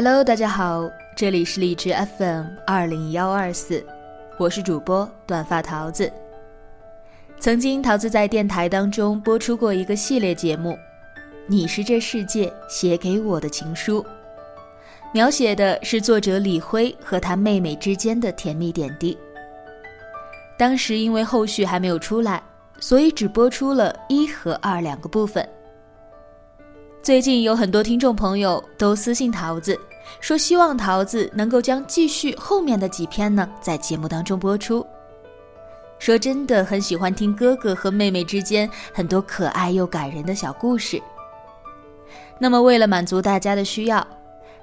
Hello，大家好，这里是荔枝 FM 二零幺二四，我是主播短发桃子。曾经，桃子在电台当中播出过一个系列节目，《你是这世界写给我的情书》，描写的是作者李辉和他妹妹之间的甜蜜点滴。当时因为后续还没有出来，所以只播出了一和二两个部分。最近有很多听众朋友都私信桃子。说希望桃子能够将继续后面的几篇呢，在节目当中播出。说真的，很喜欢听哥哥和妹妹之间很多可爱又感人的小故事。那么，为了满足大家的需要，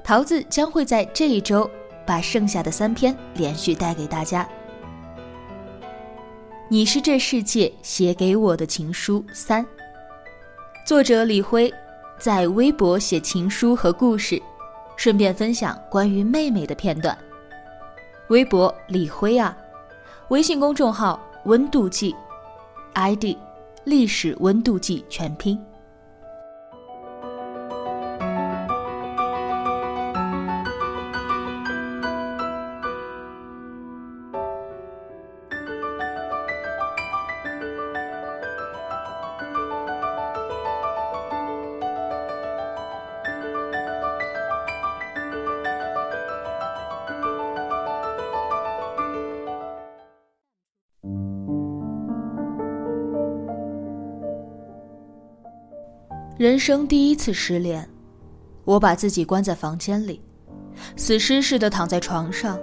桃子将会在这一周把剩下的三篇连续带给大家。你是这世界写给我的情书三，作者李辉，在微博写情书和故事。顺便分享关于妹妹的片段。微博李辉啊，微信公众号温度计，ID 历史温度计全拼。人生第一次失恋，我把自己关在房间里，死尸似的躺在床上，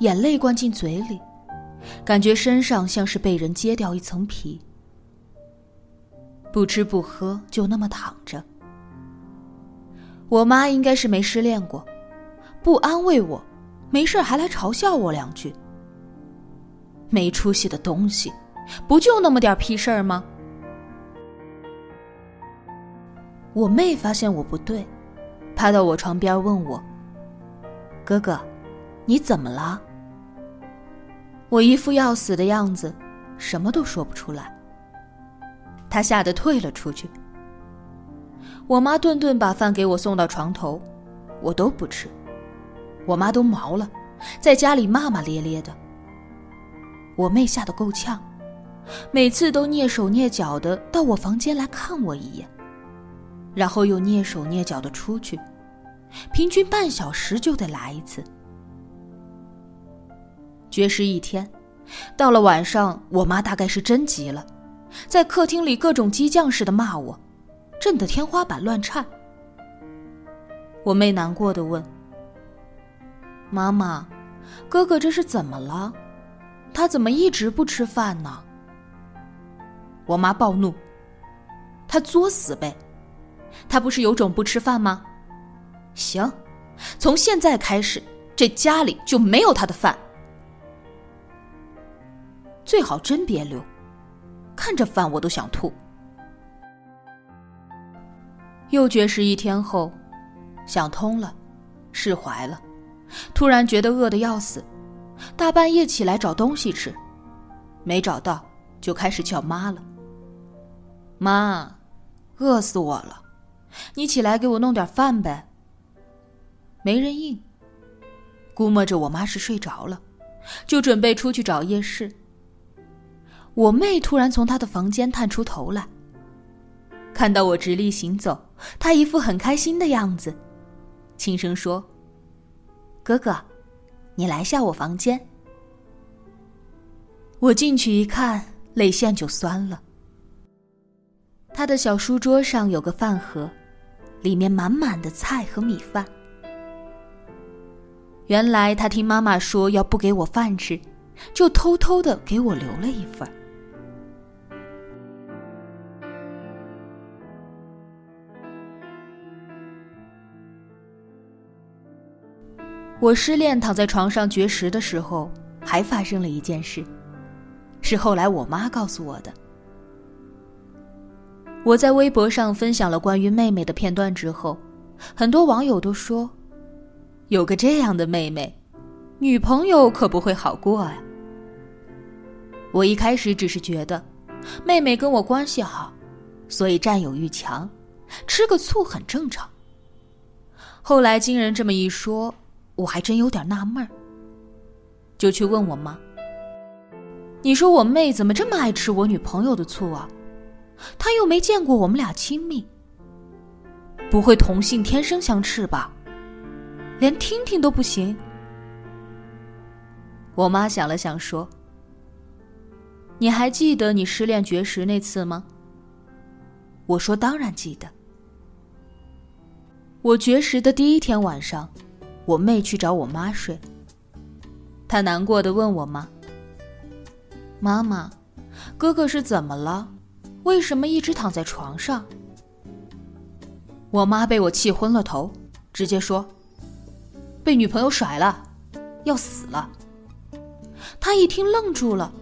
眼泪灌进嘴里，感觉身上像是被人揭掉一层皮，不吃不喝就那么躺着。我妈应该是没失恋过，不安慰我，没事还来嘲笑我两句。没出息的东西，不就那么点屁事儿吗？我妹发现我不对，趴到我床边问我：“哥哥，你怎么了？”我一副要死的样子，什么都说不出来。她吓得退了出去。我妈顿顿把饭给我送到床头，我都不吃。我妈都毛了，在家里骂骂咧咧的。我妹吓得够呛，每次都蹑手蹑脚的到我房间来看我一眼。然后又蹑手蹑脚的出去，平均半小时就得来一次。绝食一天，到了晚上，我妈大概是真急了，在客厅里各种激将似的骂我，震得天花板乱颤。我妹难过的问：“妈妈，哥哥这是怎么了？他怎么一直不吃饭呢？”我妈暴怒：“他作死呗！”他不是有种不吃饭吗？行，从现在开始，这家里就没有他的饭。最好真别留，看着饭我都想吐。又绝食一天后，想通了，释怀了，突然觉得饿得要死，大半夜起来找东西吃，没找到就开始叫妈了。妈，饿死我了。你起来给我弄点饭呗。没人应，估摸着我妈是睡着了，就准备出去找夜市。我妹突然从她的房间探出头来，看到我直立行走，她一副很开心的样子，轻声说：“哥哥，你来下我房间。”我进去一看，泪腺就酸了。他的小书桌上有个饭盒。里面满满的菜和米饭。原来他听妈妈说要不给我饭吃，就偷偷的给我留了一份。我失恋躺在床上绝食的时候，还发生了一件事，是后来我妈告诉我的。我在微博上分享了关于妹妹的片段之后，很多网友都说，有个这样的妹妹，女朋友可不会好过呀。我一开始只是觉得，妹妹跟我关系好，所以占有欲强，吃个醋很正常。后来经人这么一说。我还真有点纳闷儿，就去问我妈：“你说我妹怎么这么爱吃我女朋友的醋啊？他又没见过我们俩亲密，不会同性天生相斥吧？连听听都不行？”我妈想了想说：“你还记得你失恋绝食那次吗？”我说：“当然记得。我绝食的第一天晚上。”我妹去找我妈睡，她难过的问我妈：“妈妈，哥哥是怎么了？为什么一直躺在床上？”我妈被我气昏了头，直接说：“被女朋友甩了，要死了。”她一听愣住了，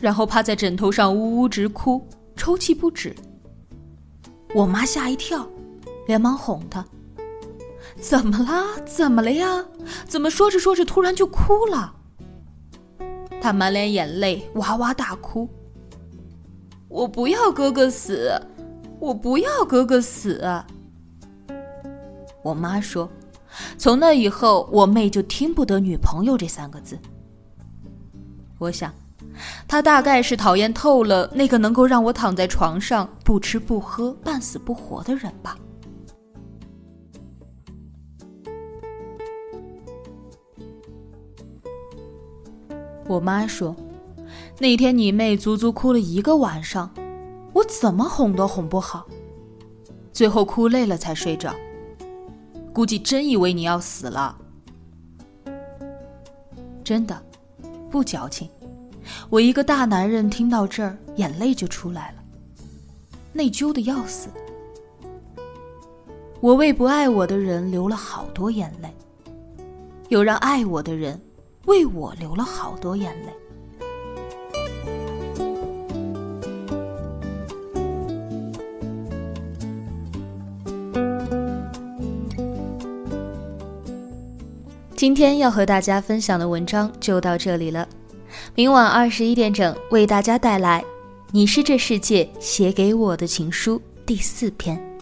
然后趴在枕头上呜呜直哭，抽泣不止。我妈吓一跳，连忙哄她。怎么啦？怎么了呀？怎么说着说着突然就哭了？他满脸眼泪，哇哇大哭。我不要哥哥死，我不要哥哥死。我妈说，从那以后，我妹就听不得“女朋友”这三个字。我想，她大概是讨厌透了那个能够让我躺在床上不吃不喝、半死不活的人吧。我妈说：“那天你妹足足哭了一个晚上，我怎么哄都哄不好，最后哭累了才睡着。估计真以为你要死了，真的，不矫情。我一个大男人听到这儿，眼泪就出来了，内疚的要死。我为不爱我的人流了好多眼泪，有让爱我的人。”为我流了好多眼泪。今天要和大家分享的文章就到这里了。明晚二十一点整，为大家带来《你是这世界写给我的情书》第四篇。